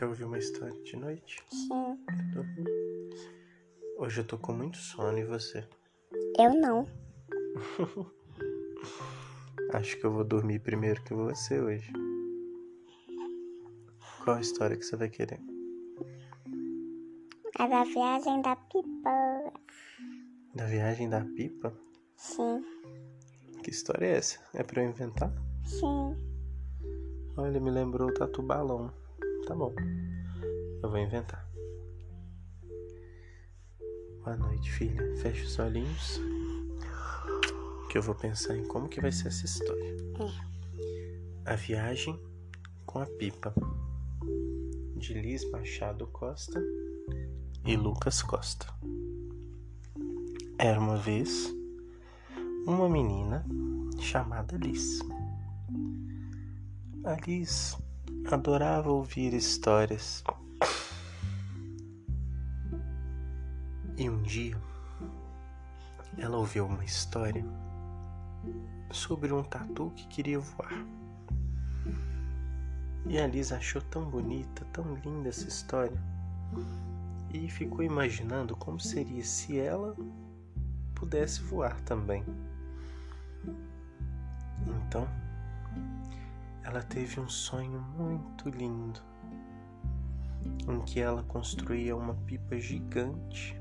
quer ouvir uma história de noite? Sim. Hoje eu tô com muito sono e você? Eu não. Acho que eu vou dormir primeiro que você hoje. Qual a história que você vai querer? É da viagem da pipa. Da viagem da pipa? Sim. Que história é essa? É pra eu inventar? Sim. Olha, me lembrou o tatu balão. Tá bom. Eu vou inventar. Boa noite, filha. Feche os olhinhos. Que eu vou pensar em como que vai ser essa história. A viagem com a pipa. De Liz Machado Costa e Lucas Costa. Era uma vez uma menina chamada Liz. A Liz adorava ouvir histórias. E um dia ela ouviu uma história sobre um tatu que queria voar. E a Liz achou tão bonita, tão linda essa história, e ficou imaginando como seria se ela pudesse voar também. Então, ela teve um sonho muito lindo em que ela construía uma pipa gigante,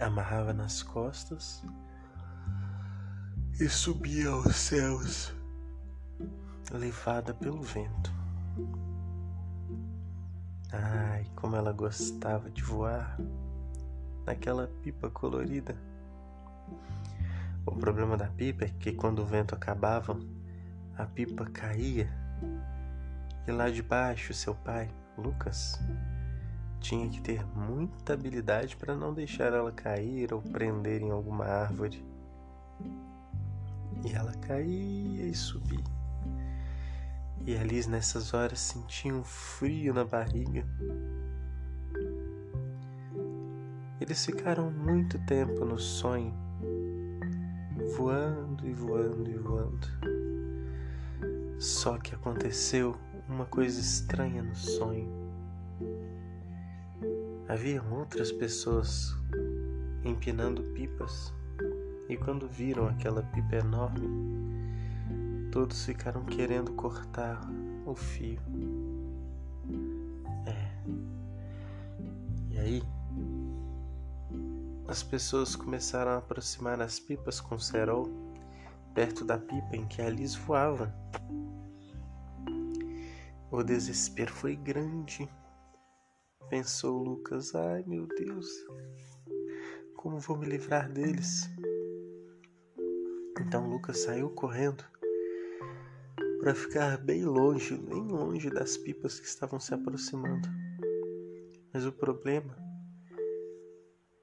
amarrava nas costas e subia aos céus, levada pelo vento. Ai, como ela gostava de voar naquela pipa colorida. O problema da pipa é que quando o vento acabava, a pipa caía e lá de baixo seu pai, Lucas, tinha que ter muita habilidade para não deixar ela cair ou prender em alguma árvore. E ela caía e subia. E a Liz nessas horas sentia um frio na barriga. Eles ficaram muito tempo no sonho, voando e voando e voando. Só que aconteceu uma coisa estranha no sonho. Havia outras pessoas empinando pipas e quando viram aquela pipa enorme, todos ficaram querendo cortar o fio. É. E aí, as pessoas começaram a aproximar as pipas com cerol perto da pipa em que a Liz voava. O desespero foi grande. Pensou Lucas: ai meu Deus, como vou me livrar deles? Então Lucas saiu correndo para ficar bem longe, bem longe das pipas que estavam se aproximando. Mas o problema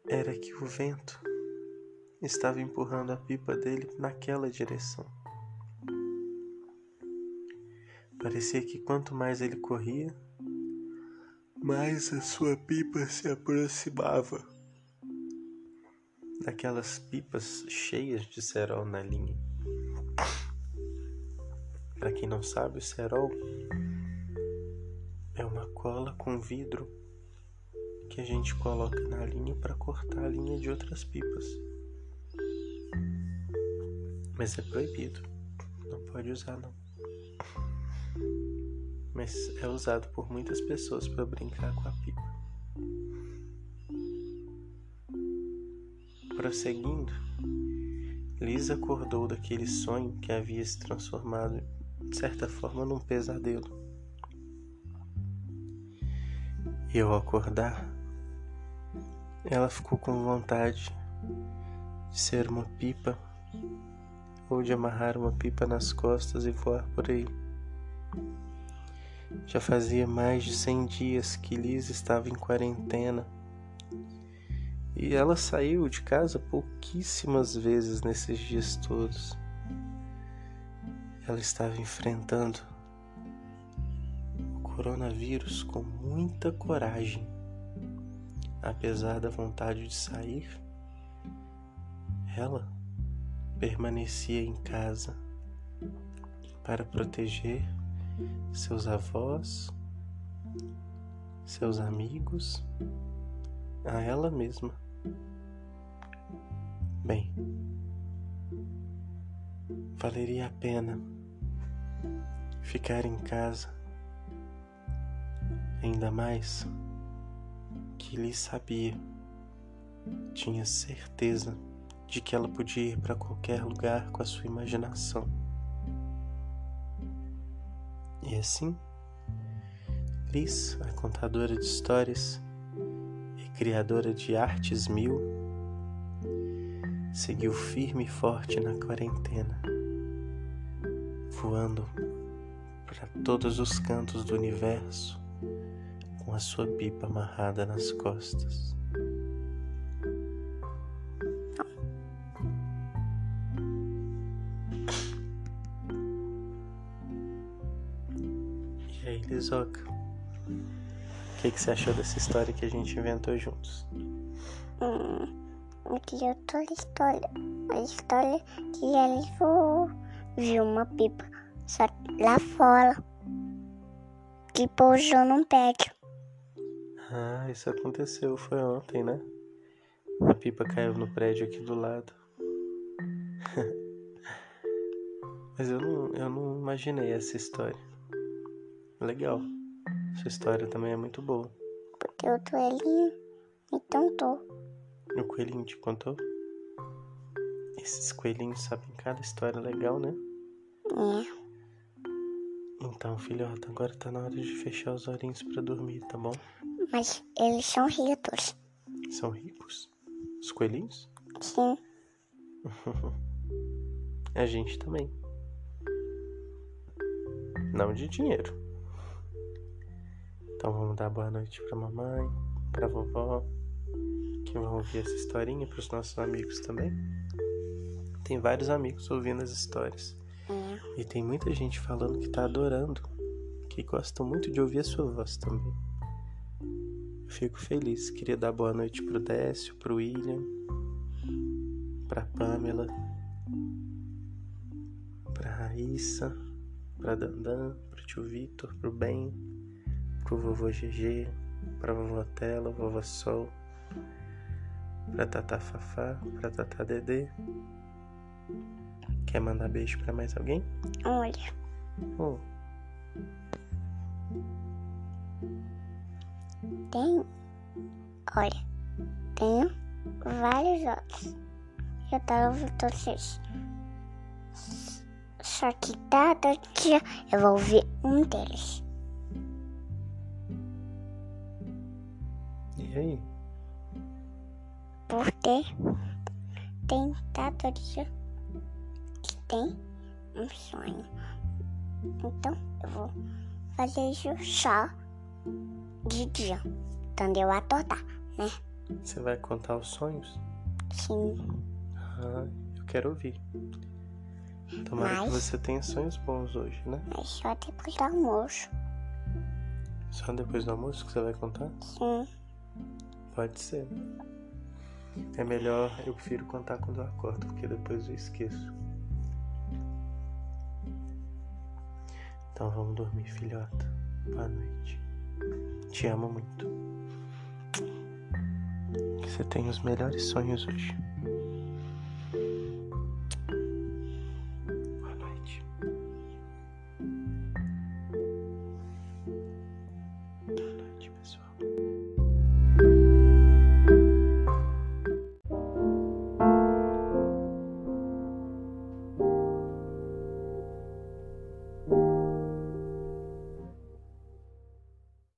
era que o vento estava empurrando a pipa dele naquela direção. Parecia que quanto mais ele corria, mais a sua pipa se aproximava daquelas pipas cheias de cerol na linha. Para quem não sabe, o cerol é uma cola com vidro que a gente coloca na linha para cortar a linha de outras pipas. Mas é proibido, não pode usar não mas é usado por muitas pessoas para brincar com a pipa. Prosseguindo, Liz acordou daquele sonho que havia se transformado, de certa forma, num pesadelo. E ao acordar, ela ficou com vontade de ser uma pipa ou de amarrar uma pipa nas costas e voar por aí. Já fazia mais de 100 dias que Liz estava em quarentena e ela saiu de casa pouquíssimas vezes nesses dias todos. Ela estava enfrentando o coronavírus com muita coragem, apesar da vontade de sair. Ela permanecia em casa para proteger seus avós seus amigos, a ela mesma. Bem, valeria a pena ficar em casa, ainda mais que lhe sabia, tinha certeza de que ela podia ir para qualquer lugar com a sua imaginação. E assim, Liz, a contadora de histórias e criadora de artes mil, seguiu firme e forte na quarentena, voando para todos os cantos do universo com a sua pipa amarrada nas costas. Lizoca? O que, que você achou dessa história que a gente inventou juntos? Hum, eu queria outra história. A história que eles viu uma pipa só lá fora que pousou num prédio. Ah, isso aconteceu, foi ontem, né? A pipa caiu no prédio aqui do lado. Mas eu não, eu não imaginei essa história. Legal. Sua história também é muito boa. Porque o coelhinho me contou. O coelhinho te contou? Esses coelhinhos sabem cada história legal, né? É. Então, filhota, agora tá na hora de fechar os olhinhos pra dormir, tá bom? Mas eles são ricos. São ricos? Os coelhinhos? Sim. A gente também. Não de dinheiro. Então vamos dar boa noite pra mamãe, pra vovó, que vão ouvir essa historinha, pros nossos amigos também. Tem vários amigos ouvindo as histórias. É. E tem muita gente falando que tá adorando, que gosta muito de ouvir a sua voz também. Eu fico feliz. Queria dar boa noite pro Décio, pro William, pra Pamela, pra Raíssa, pra Dandan, pro tio Vitor, pro Ben, pro vovô GG, pra vovó Tela, vovó Sol, pra Tata Fafá, pra Tata Dedê. Quer mandar beijo pra mais alguém? Olha, Hum, tem. Olha, tenho vários outros. Eu tava ouvindo todos eles. Só que dia eu vou ouvir um deles. E aí? Porque tem dia que tem um sonho. Então eu vou fazer isso só de dia. Quando eu acordar, né? Você vai contar os sonhos? Sim. Ah, eu quero ouvir. Tomara que Mas- você tenha sonhos bons hoje, né? Mas só depois do almoço. Só depois do almoço que você vai contar? Sim. Pode ser. É melhor, eu prefiro contar quando eu acordo, porque depois eu esqueço. Então vamos dormir, filhota. Boa noite. Te amo muito. Você tenha os melhores sonhos hoje.